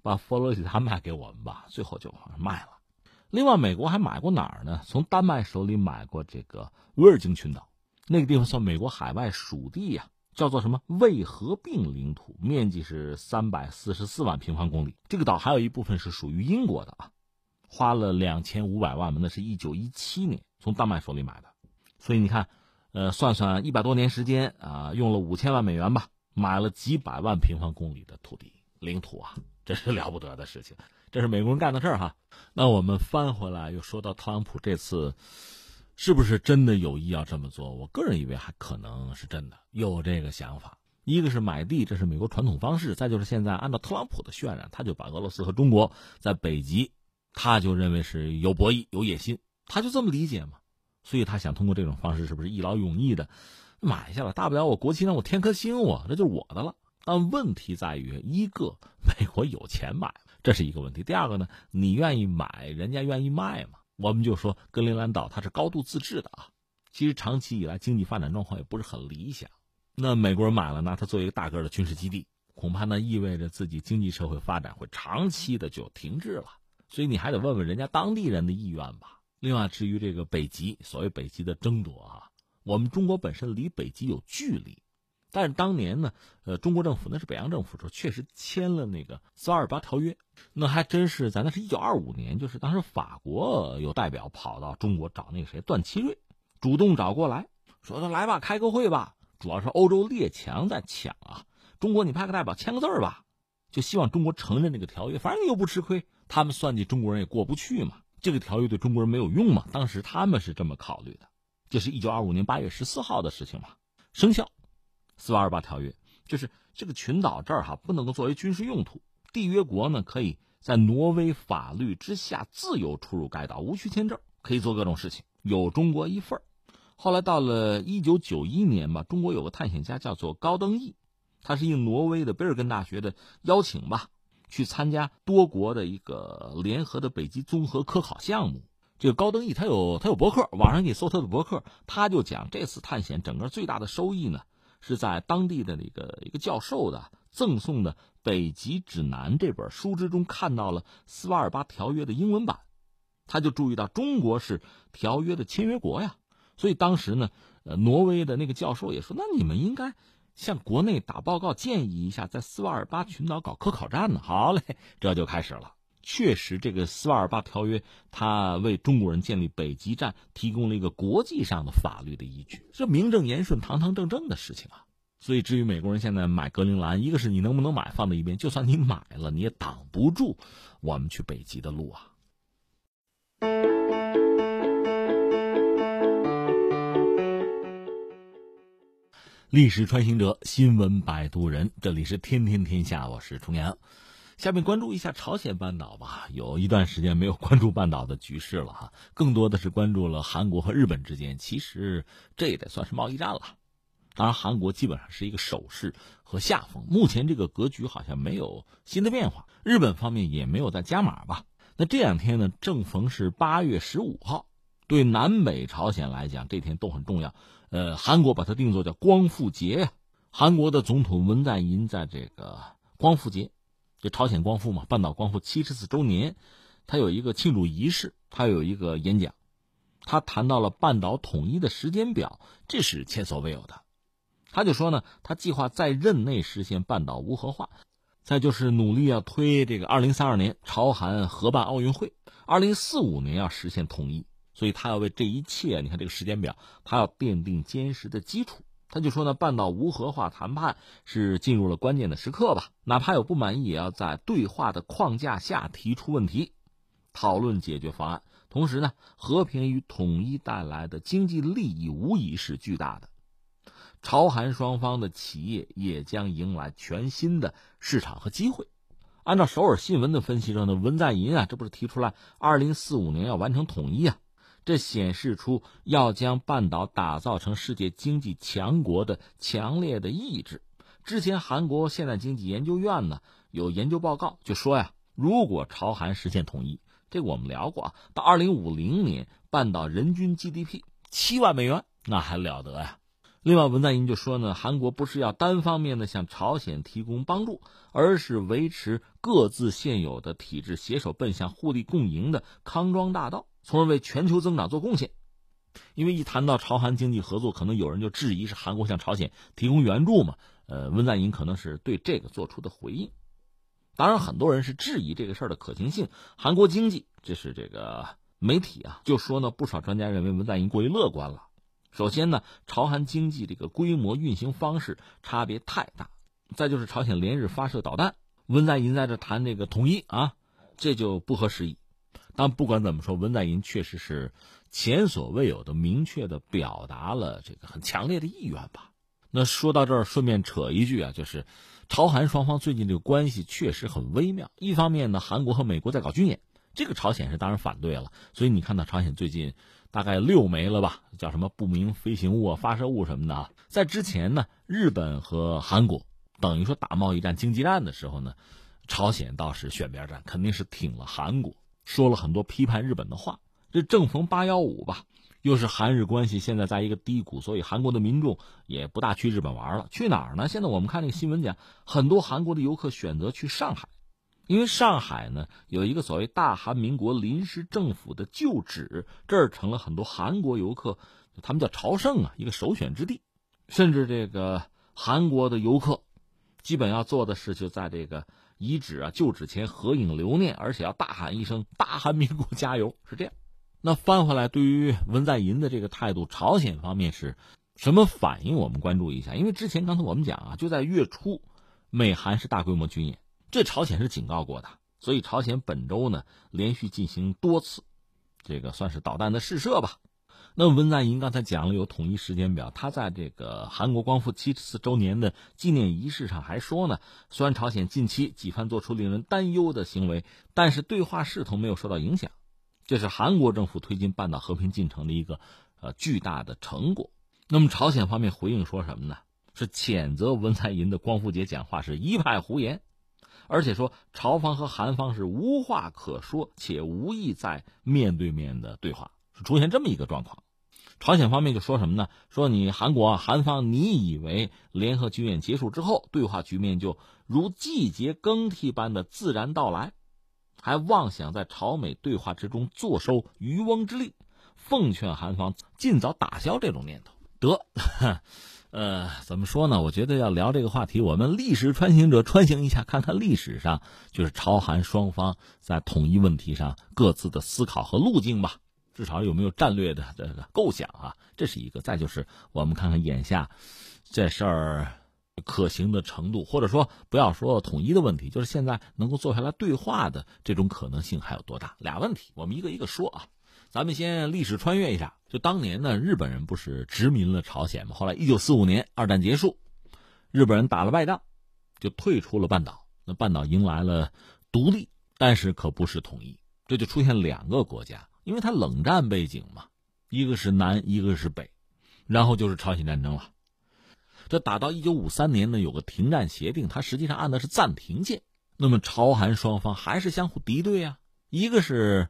Speaker 2: 把佛罗里达卖给我们吧。最后就卖了。另外，美国还买过哪儿呢？从丹麦手里买过这个威尔京群岛，那个地方算美国海外属地呀，叫做什么未合并领土，面积是三百四十四万平方公里。这个岛还有一部分是属于英国的啊，花了两千五百万嘛，那是一九一七年从丹麦手里买的。所以你看。呃，算算一百多年时间啊，用了五千万美元吧，买了几百万平方公里的土地领土啊，这是了不得的事情，这是美国人干的事儿哈。那我们翻回来又说到特朗普这次是不是真的有意要这么做？我个人以为还可能是真的有这个想法。一个是买地，这是美国传统方式；再就是现在按照特朗普的渲染，他就把俄罗斯和中国在北极，他就认为是有博弈、有野心，他就这么理解嘛。所以他想通过这种方式，是不是一劳永逸的买下了？大不了我国旗上我添颗星，我这就是我的了。但问题在于，一个美国有钱买，这是一个问题；第二个呢，你愿意买，人家愿意卖吗？我们就说格陵兰岛它是高度自治的啊，其实长期以来经济发展状况也不是很理想。那美国人买了，拿它作为一个大个的军事基地，恐怕呢意味着自己经济社会发展会长期的就停滞了。所以你还得问问人家当地人的意愿吧。另外，至于这个北极，所谓北极的争夺啊，我们中国本身离北极有距离，但是当年呢，呃，中国政府那是北洋政府时候确实签了那个四二八条约，那还真是咱那是一九二五年，就是当时法国有代表跑到中国找那个谁段祺瑞，主动找过来说说来吧，开个会吧。主要是欧洲列强在抢啊，中国你派个代表签个字儿吧，就希望中国承认这个条约，反正你又不吃亏。他们算计中国人也过不去嘛，这个条约对中国人没有用嘛。当时他们是这么考虑的，这是一九二五年八月十四号的事情嘛，生效。四八二八条约就是这个群岛这儿哈不能够作为军事用途，缔约国呢可以在挪威法律之下自由出入该岛，无需签证，可以做各种事情，有中国一份儿。后来到了一九九一年吧，中国有个探险家叫做高登义，他是应挪威的贝尔根大学的邀请吧，去参加多国的一个联合的北极综合科考项目。这个高登义他有他有博客，网上可以搜他的博客，他就讲这次探险整个最大的收益呢，是在当地的那个一个教授的赠送的《北极指南》这本书之中看到了斯瓦尔巴条约的英文版，他就注意到中国是条约的签约国呀。所以当时呢，呃，挪威的那个教授也说：“那你们应该向国内打报告，建议一下在斯瓦尔巴群岛搞科考站呢。”好嘞，这就开始了。确实，这个斯瓦尔巴条约，它为中国人建立北极站提供了一个国际上的法律的依据，这名正言顺、堂堂正正的事情啊。所以，至于美国人现在买格陵兰，一个是你能不能买，放在一边；就算你买了，你也挡不住我们去北极的路啊。历史穿行者，新闻摆渡人，这里是天天天下，我是重阳。下面关注一下朝鲜半岛吧，有一段时间没有关注半岛的局势了哈，更多的是关注了韩国和日本之间，其实这也得算是贸易战了。当然，韩国基本上是一个守势和下风，目前这个格局好像没有新的变化，日本方面也没有再加码吧。那这两天呢，正逢是八月十五号，对南北朝鲜来讲，这天都很重要。呃，韩国把它定作叫光复节呀。韩国的总统文在寅在这个光复节，就朝鲜光复嘛，半岛光复七十四周年，他有一个庆祝仪式，他有一个演讲，他谈到了半岛统一的时间表，这是前所未有的。他就说呢，他计划在任内实现半岛无核化，再就是努力要推这个二零三二年朝韩合办奥运会，二零四五年要实现统一。所以他要为这一切，你看这个时间表，他要奠定坚实的基础。他就说呢，半岛无核化谈判是进入了关键的时刻吧？哪怕有不满意，也要在对话的框架下提出问题，讨论解决方案。同时呢，和平与统一带来的经济利益无疑是巨大的，朝韩双方的企业也将迎来全新的市场和机会。按照首尔新闻的分析说呢，文在寅啊，这不是提出来二零四五年要完成统一啊？这显示出要将半岛打造成世界经济强国的强烈的意志。之前，韩国现代经济研究院呢有研究报告就说呀，如果朝韩实现统一，这个我们聊过啊，到二零五零年，半岛人均 GDP 七万美元，那还了得呀！另外，文在寅就说呢，韩国不是要单方面的向朝鲜提供帮助，而是维持各自现有的体制，携手奔向互利共赢的康庄大道。从而为全球增长做贡献，因为一谈到朝韩经济合作，可能有人就质疑是韩国向朝鲜提供援助嘛？呃，文在寅可能是对这个做出的回应。当然，很多人是质疑这个事儿的可行性。韩国经济，这是这个媒体啊，就说呢，不少专家认为文在寅过于乐观了。首先呢，朝韩经济这个规模、运行方式差别太大；再就是朝鲜连日发射导弹，文在寅在这谈这个统一啊，这就不合时宜。但不管怎么说，文在寅确实是前所未有的明确的表达了这个很强烈的意愿吧。那说到这儿，顺便扯一句啊，就是朝韩双方最近这个关系确实很微妙。一方面呢，韩国和美国在搞军演，这个朝鲜是当然反对了。所以你看到朝鲜最近大概六枚了吧，叫什么不明飞行物啊、发射物什么的啊。在之前呢，日本和韩国等于说打贸易战、经济战的时候呢，朝鲜倒是选边站，肯定是挺了韩国，说了很多批判日本的话。这正逢八幺五吧，又是韩日关系现在在一个低谷，所以韩国的民众也不大去日本玩了。去哪儿呢？现在我们看那个新闻讲，很多韩国的游客选择去上海，因为上海呢有一个所谓大韩民国临时政府的旧址，这儿成了很多韩国游客，他们叫朝圣啊，一个首选之地。甚至这个韩国的游客，基本要做的事就在这个遗址啊旧址前合影留念，而且要大喊一声“大韩民国加油”，是这样。那翻回来，对于文在寅的这个态度，朝鲜方面是什么反应？我们关注一下。因为之前刚才我们讲啊，就在月初，美韩是大规模军演，这朝鲜是警告过的，所以朝鲜本周呢连续进行多次，这个算是导弹的试射吧。那文在寅刚才讲了有统一时间表，他在这个韩国光复七十四周年的纪念仪式上还说呢，虽然朝鲜近期几番做出令人担忧的行为，但是对话势头没有受到影响。这是韩国政府推进半岛和平进程的一个呃巨大的成果。那么朝鲜方面回应说什么呢？是谴责文在寅的光复节讲话是一派胡言，而且说朝方和韩方是无话可说，且无意在面对面的对话，是出现这么一个状况。朝鲜方面就说什么呢？说你韩国韩方，你以为联合军演结束之后，对话局面就如季节更替般的自然到来？还妄想在朝美对话之中坐收渔翁之利，奉劝韩方尽早打消这种念头。得，呃，怎么说呢？我觉得要聊这个话题，我们历史穿行者穿行一下，看看历史上就是朝韩双方在统一问题上各自的思考和路径吧。至少有没有战略的这个构想啊？这是一个。再就是我们看看眼下这事儿。可行的程度，或者说不要说统一的问题，就是现在能够坐下来对话的这种可能性还有多大？俩问题，我们一个一个说啊。咱们先历史穿越一下，就当年呢，日本人不是殖民了朝鲜吗？后来一九四五年二战结束，日本人打了败仗，就退出了半岛。那半岛迎来了独立，但是可不是统一，这就出现两个国家，因为它冷战背景嘛，一个是南，一个是北，然后就是朝鲜战争了。这打到一九五三年呢，有个停战协定，它实际上按的是暂停键。那么朝韩双方还是相互敌对啊，一个是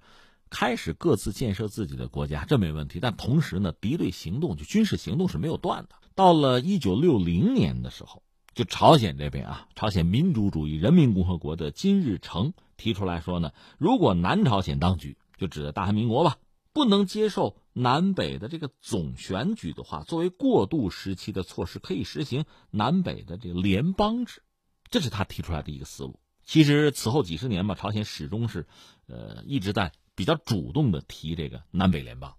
Speaker 2: 开始各自建设自己的国家，这没问题。但同时呢，敌对行动就军事行动是没有断的。到了一九六零年的时候，就朝鲜这边啊，朝鲜民主主义人民共和国的金日成提出来说呢，如果南朝鲜当局就指的大韩民国吧。不能接受南北的这个总选举的话，作为过渡时期的措施，可以实行南北的这个联邦制，这是他提出来的一个思路。其实此后几十年吧，朝鲜始终是，呃，一直在比较主动的提这个南北联邦。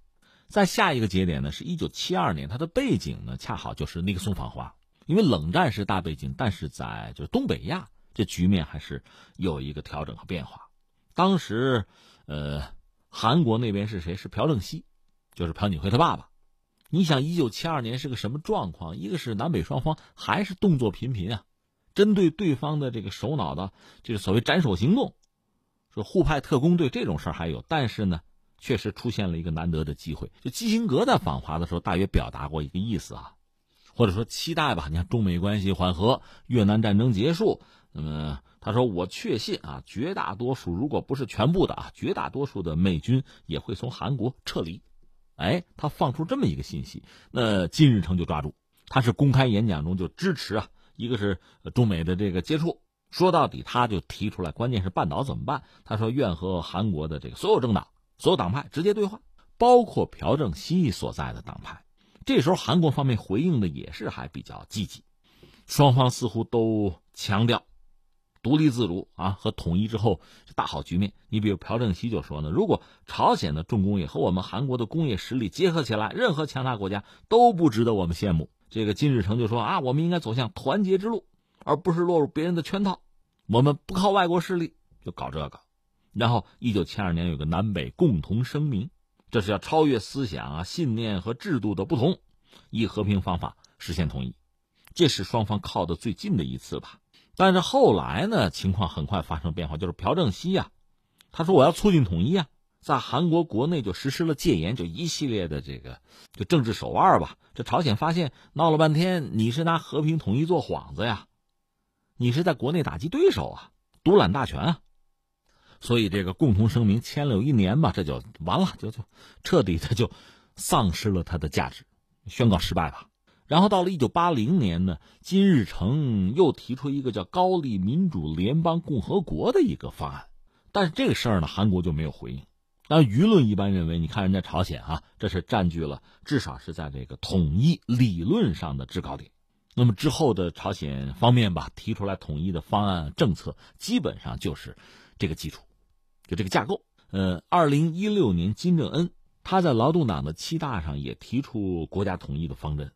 Speaker 2: 在下一个节点呢，是一九七二年，它的背景呢，恰好就是尼克松访华，因为冷战是大背景，但是在就是东北亚这局面还是有一个调整和变化。当时，呃。韩国那边是谁？是朴正熙，就是朴槿惠他爸爸。你想，一九七二年是个什么状况？一个是南北双方还是动作频频啊，针对对方的这个首脑的，就是所谓斩首行动，说互派特工队这种事儿还有。但是呢，确实出现了一个难得的机会。就基辛格在访华的时候，大约表达过一个意思啊，或者说期待吧。你看，中美关系缓和，越南战争结束，那么。他说：“我确信啊，绝大多数，如果不是全部的啊，绝大多数的美军也会从韩国撤离。”哎，他放出这么一个信息，那金日成就抓住。他是公开演讲中就支持啊，一个是中美的这个接触。说到底，他就提出来，关键是半岛怎么办？他说愿和韩国的这个所有政党、所有党派直接对话，包括朴正熙所在的党派。这时候，韩国方面回应的也是还比较积极，双方似乎都强调。独立自主啊，和统一之后大好局面。你比如朴正熙就说呢，如果朝鲜的重工业和我们韩国的工业实力结合起来，任何强大国家都不值得我们羡慕。这个金日成就说啊，我们应该走向团结之路，而不是落入别人的圈套。我们不靠外国势力就搞这个。然后，一九七二年有个南北共同声明，这是要超越思想啊、信念和制度的不同，以和平方法实现统一。这是双方靠的最近的一次吧。但是后来呢，情况很快发生变化，就是朴正熙呀，他说我要促进统一啊。在韩国国内就实施了戒严，就一系列的这个就政治手腕吧。这朝鲜发现闹了半天，你是拿和平统一做幌子呀，你是在国内打击对手啊，独揽大权啊。所以这个共同声明签了有一年吧，这就完了，就就彻底的就丧失了它的价值，宣告失败吧。然后到了一九八零年呢，金日成又提出一个叫高丽民主联邦共和国的一个方案，但是这个事儿呢，韩国就没有回应。但舆论一般认为，你看人家朝鲜啊，这是占据了至少是在这个统一理论上的制高点。那么之后的朝鲜方面吧，提出来统一的方案政策，基本上就是这个基础，就这个架构。呃，二零一六年金正恩他在劳动党的七大上也提出国家统一的方针。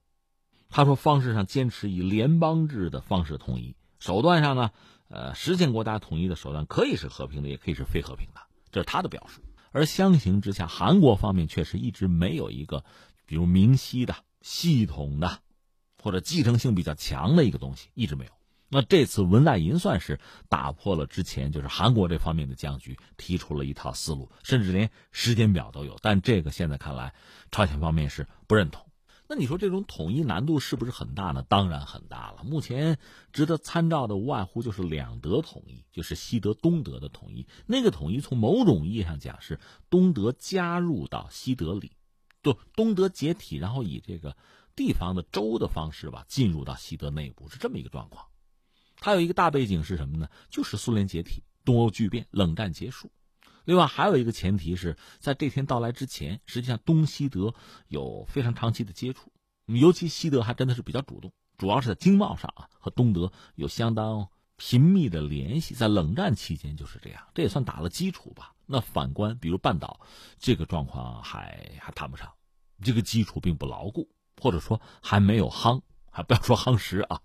Speaker 2: 他说，方式上坚持以联邦制的方式统一，手段上呢，呃，实现国家统一的手段可以是和平的，也可以是非和平的，这是他的表述。而相形之下，韩国方面确实一直没有一个，比如明晰的、系统的，或者继承性比较强的一个东西，一直没有。那这次文在寅算是打破了之前就是韩国这方面的僵局，提出了一套思路，甚至连时间表都有。但这个现在看来，朝鲜方面是不认同。那你说这种统一难度是不是很大呢？当然很大了。目前值得参照的无外乎就是两德统一，就是西德东德的统一。那个统一从某种意义上讲是东德加入到西德里，就东德解体，然后以这个地方的州的方式吧进入到西德内部，是这么一个状况。它有一个大背景是什么呢？就是苏联解体、东欧剧变、冷战结束。另外还有一个前提是在这天到来之前，实际上东西德有非常长期的接触，尤其西德还真的是比较主动，主要是在经贸上啊，和东德有相当频密的联系。在冷战期间就是这样，这也算打了基础吧。那反观比如半岛，这个状况还还谈不上，这个基础并不牢固，或者说还没有夯，还不要说夯实啊。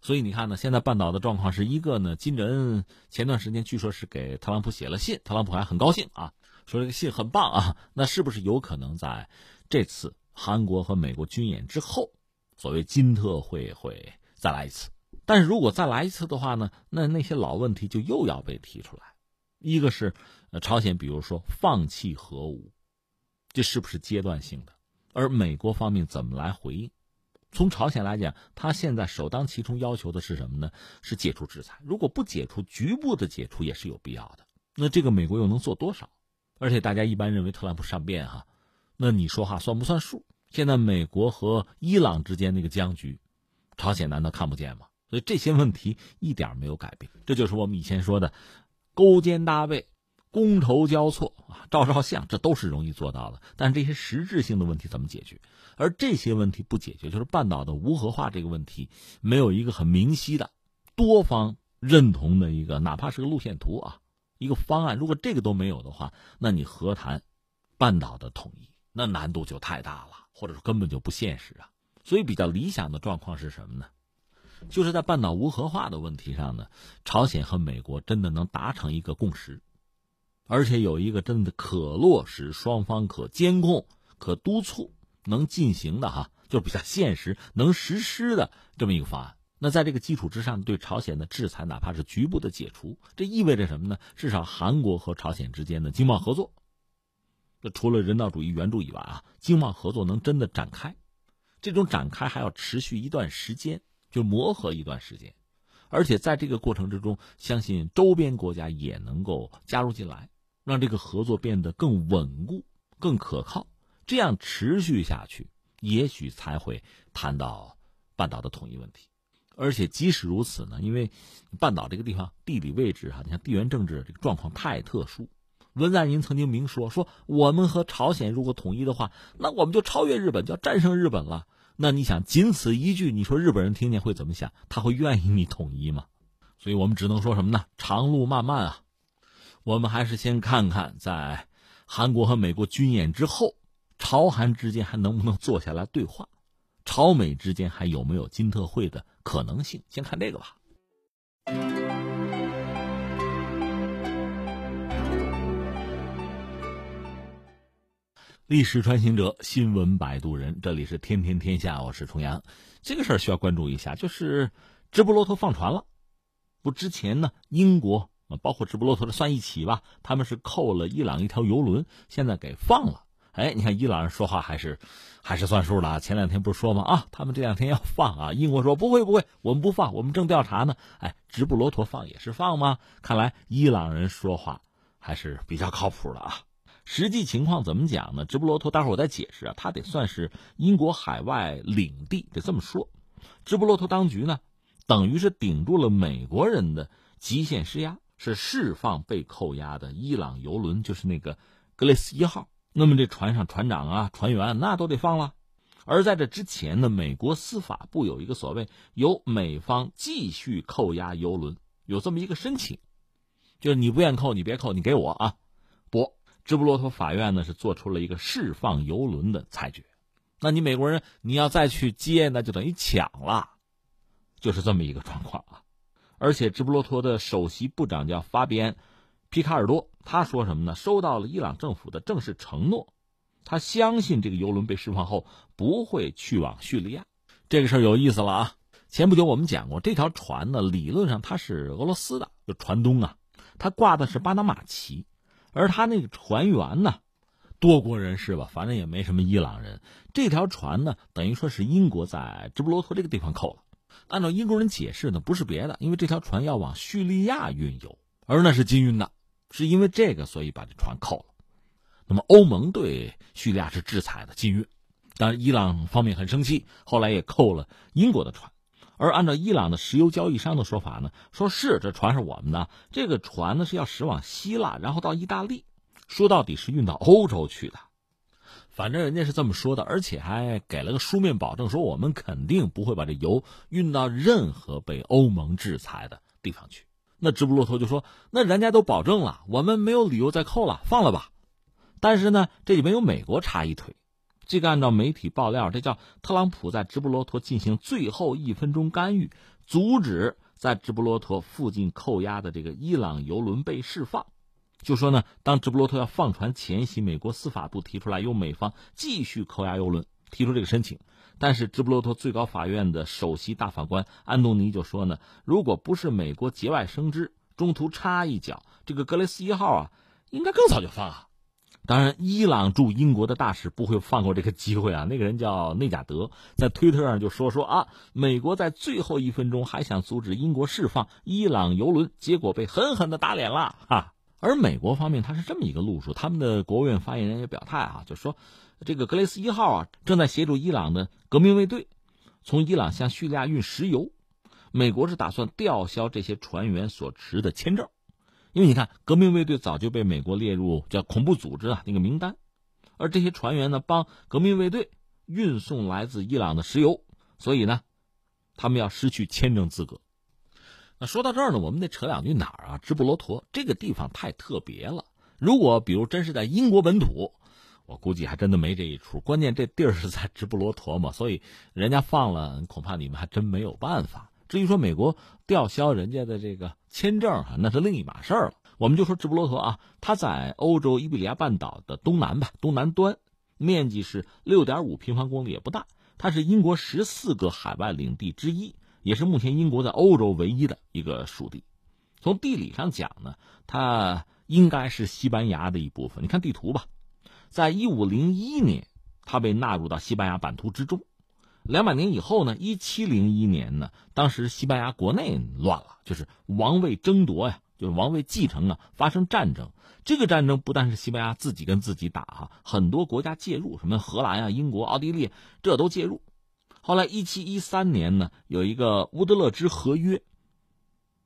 Speaker 2: 所以你看呢，现在半岛的状况是一个呢，金正恩前段时间据说是给特朗普写了信，特朗普还很高兴啊，说这个信很棒啊。那是不是有可能在这次韩国和美国军演之后，所谓金特会会再来一次？但是如果再来一次的话呢，那那些老问题就又要被提出来。一个是呃朝鲜，比如说放弃核武，这是不是阶段性的？而美国方面怎么来回应？从朝鲜来讲，他现在首当其冲要求的是什么呢？是解除制裁。如果不解除，局部的解除也是有必要的。那这个美国又能做多少？而且大家一般认为特朗普善变哈，那你说话算不算数？现在美国和伊朗之间那个僵局，朝鲜难道看不见吗？所以这些问题一点没有改变。这就是我们以前说的勾肩搭背。觥筹交错啊，照照相，这都是容易做到的。但这些实质性的问题怎么解决？而这些问题不解决，就是半岛的无核化这个问题，没有一个很明晰的、多方认同的一个，哪怕是个路线图啊，一个方案。如果这个都没有的话，那你何谈半岛的统一，那难度就太大了，或者说根本就不现实啊。所以，比较理想的状况是什么呢？就是在半岛无核化的问题上呢，朝鲜和美国真的能达成一个共识。而且有一个真的可落实、双方可监控、可督促、能进行的哈，就是比较现实、能实施的这么一个方案。那在这个基础之上，对朝鲜的制裁，哪怕是局部的解除，这意味着什么呢？至少韩国和朝鲜之间的经贸合作，那除了人道主义援助以外啊，经贸合作能真的展开。这种展开还要持续一段时间，就磨合一段时间。而且在这个过程之中，相信周边国家也能够加入进来。让这个合作变得更稳固、更可靠，这样持续下去，也许才会谈到半岛的统一问题。而且即使如此呢，因为半岛这个地方地理位置哈，你看地缘政治这个状况太特殊。文在寅曾经明说说，我们和朝鲜如果统一的话，那我们就超越日本，就要战胜日本了。那你想，仅此一句，你说日本人听见会怎么想？他会愿意你统一吗？所以我们只能说什么呢？长路漫漫啊。我们还是先看看，在韩国和美国军演之后，朝韩之间还能不能坐下来对话，朝美之间还有没有金特会的可能性？先看这个吧。历史穿行者，新闻摆渡人，这里是天天天下，我是重阳。这个事儿需要关注一下，就是直布罗陀放船了。不，之前呢，英国啊包括直布罗陀的算一起吧，他们是扣了伊朗一条游轮，现在给放了。哎，你看伊朗人说话还是还是算数的。前两天不是说吗？啊，他们这两天要放啊。英国说不会不会，我们不放，我们正调查呢。哎，直布罗陀放也是放吗？看来伊朗人说话还是比较靠谱的啊。实际情况怎么讲呢？直布罗陀，待会儿我再解释啊。它得算是英国海外领地，得这么说。直布罗陀当局呢，等于是顶住了美国人的极限施压，是释放被扣押的伊朗游轮，就是那个格雷斯一号。那么这船上船长啊、船员那都得放了。而在这之前呢，美国司法部有一个所谓由美方继续扣押游轮，有这么一个申请，就是你不愿扣，你别扣，你给我啊，不。直布罗陀法院呢是做出了一个释放游轮的裁决，那你美国人你要再去接，那就等于抢了，就是这么一个状况啊。而且直布罗陀的首席部长叫法比安·皮卡尔多，他说什么呢？收到了伊朗政府的正式承诺，他相信这个游轮被释放后不会去往叙利亚。这个事儿有意思了啊！前不久我们讲过，这条船呢理论上它是俄罗斯的，就船东啊，它挂的是巴拿马旗。而他那个船员呢，多国人士吧，反正也没什么伊朗人。这条船呢，等于说是英国在直布罗陀这个地方扣了。按照英国人解释呢，不是别的，因为这条船要往叙利亚运油，而那是禁运的，是因为这个，所以把这船扣了。那么欧盟对叙利亚是制裁的禁运，当然伊朗方面很生气，后来也扣了英国的船。而按照伊朗的石油交易商的说法呢，说是这船是我们的，这个船呢是要驶往希腊，然后到意大利，说到底是运到欧洲去的，反正人家是这么说的，而且还给了个书面保证，说我们肯定不会把这油运到任何被欧盟制裁的地方去。那直布罗陀就说，那人家都保证了，我们没有理由再扣了，放了吧。但是呢，这里面有美国插一腿。这个按照媒体爆料，这叫特朗普在直布罗陀进行最后一分钟干预，阻止在直布罗陀附近扣押的这个伊朗游轮被释放。就说呢，当直布罗陀要放船前夕，美国司法部提出来由美方继续扣押游轮，提出这个申请。但是直布罗陀最高法院的首席大法官安东尼就说呢，如果不是美国节外生枝，中途插一脚，这个格雷斯一号啊，应该更早就放啊。当然，伊朗驻英国的大使不会放过这个机会啊！那个人叫内贾德，在推特上就说说啊，美国在最后一分钟还想阻止英国释放伊朗游轮，结果被狠狠的打脸了哈。而美国方面，他是这么一个路数，他们的国务院发言人也表态啊，就说这个格雷斯一号啊，正在协助伊朗的革命卫队从伊朗向叙利亚运石油，美国是打算吊销这些船员所持的签证。因为你看，革命卫队早就被美国列入叫恐怖组织啊那个名单，而这些船员呢，帮革命卫队运送来自伊朗的石油，所以呢，他们要失去签证资格。那说到这儿呢，我们得扯两句哪儿啊？直布罗陀这个地方太特别了。如果比如真是在英国本土，我估计还真的没这一出。关键这地儿是在直布罗陀嘛，所以人家放了，恐怕你们还真没有办法。至于说美国吊销人家的这个签证哈，那是另一码事儿了。我们就说直布罗陀啊，它在欧洲伊比利亚半岛的东南吧，东南端，面积是六点五平方公里，也不大。它是英国十四个海外领地之一，也是目前英国在欧洲唯一的一个属地。从地理上讲呢，它应该是西班牙的一部分。你看地图吧，在一五零一年，它被纳入到西班牙版图之中。两百年以后呢？一七零一年呢？当时西班牙国内乱了，就是王位争夺呀，就是王位继承啊，发生战争。这个战争不但是西班牙自己跟自己打哈，很多国家介入，什么荷兰啊、英国、奥地利，这都介入。后来一七一三年呢，有一个乌德勒支合约，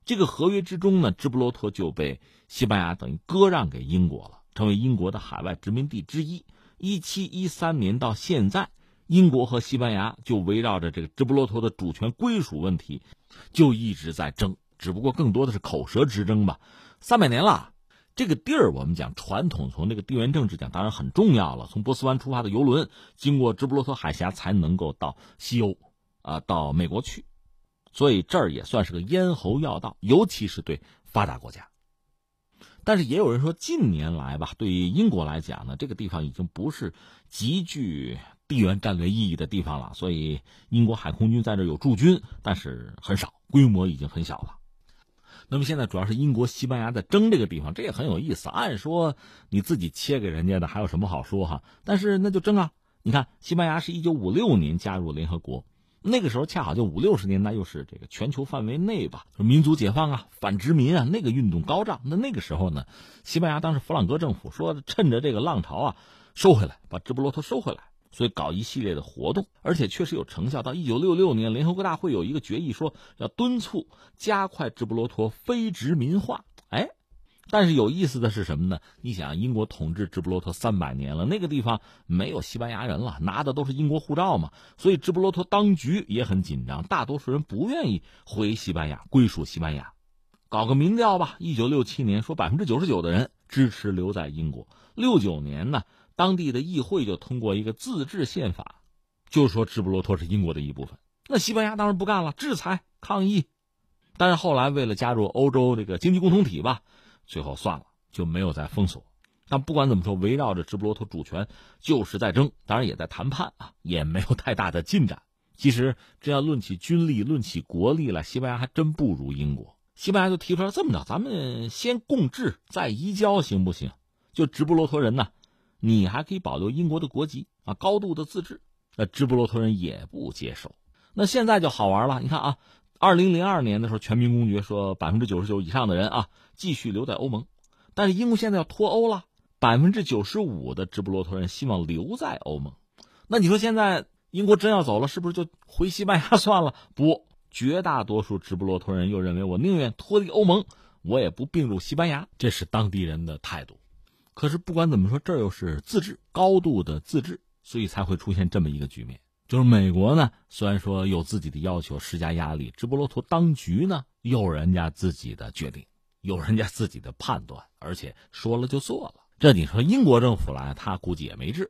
Speaker 2: 这个合约之中呢，直布罗陀就被西班牙等于割让给英国了，成为英国的海外殖民地之一。一七一三年到现在。英国和西班牙就围绕着这个直布罗陀的主权归属问题，就一直在争，只不过更多的是口舌之争吧。三百年了，这个地儿我们讲传统，从这个地缘政治讲，当然很重要了。从波斯湾出发的游轮，经过直布罗陀海峡才能够到西欧，啊，到美国去，所以这儿也算是个咽喉要道，尤其是对发达国家。但是也有人说，近年来吧，对于英国来讲呢，这个地方已经不是极具地缘战略意义的地方了。所以，英国海空军在这有驻军，但是很少，规模已经很小了。那么现在主要是英国、西班牙在争这个地方，这也很有意思。按说你自己切给人家的，还有什么好说哈？但是那就争啊！你看，西班牙是一九五六年加入联合国。那个时候恰好就五六十年代，又是这个全球范围内吧，民族解放啊、反殖民啊，那个运动高涨。那那个时候呢，西班牙当时弗朗哥政府说，趁着这个浪潮啊，收回来，把直布罗陀收回来，所以搞一系列的活动，而且确实有成效。到一九六六年，联合国大会有一个决议，说要敦促加快直布罗陀非殖民化。哎。但是有意思的是什么呢？你想，英国统治直布罗陀三百年了，那个地方没有西班牙人了，拿的都是英国护照嘛，所以直布罗陀当局也很紧张，大多数人不愿意回西班牙，归属西班牙。搞个民调吧，一九六七年说百分之九十九的人支持留在英国。六九年呢，当地的议会就通过一个自治宪法，就说直布罗陀是英国的一部分。那西班牙当然不干了，制裁抗议。但是后来为了加入欧洲这个经济共同体吧。最后算了，就没有再封锁。但不管怎么说，围绕着直布罗陀主权就是在争，当然也在谈判啊，也没有太大的进展。其实这要论起军力、论起国力来，西班牙还真不如英国。西班牙就提出来这么着：咱们先共治，再移交，行不行？就直布罗陀人呢，你还可以保留英国的国籍啊，高度的自治。那直布罗陀人也不接受。那现在就好玩了，你看啊。二零零二年的时候，全民公决说百分之九十九以上的人啊继续留在欧盟，但是英国现在要脱欧了，百分之九十五的直布罗陀人希望留在欧盟。那你说现在英国真要走了，是不是就回西班牙算了？不，绝大多数直布罗陀人又认为我宁愿脱离欧盟，我也不并入西班牙，这是当地人的态度。可是不管怎么说，这又是自治，高度的自治，所以才会出现这么一个局面。就是美国呢，虽然说有自己的要求施加压力，直布罗陀当局呢有人家自己的决定，有人家自己的判断，而且说了就做了。这你说英国政府来，他估计也没治。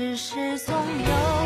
Speaker 3: 只是总有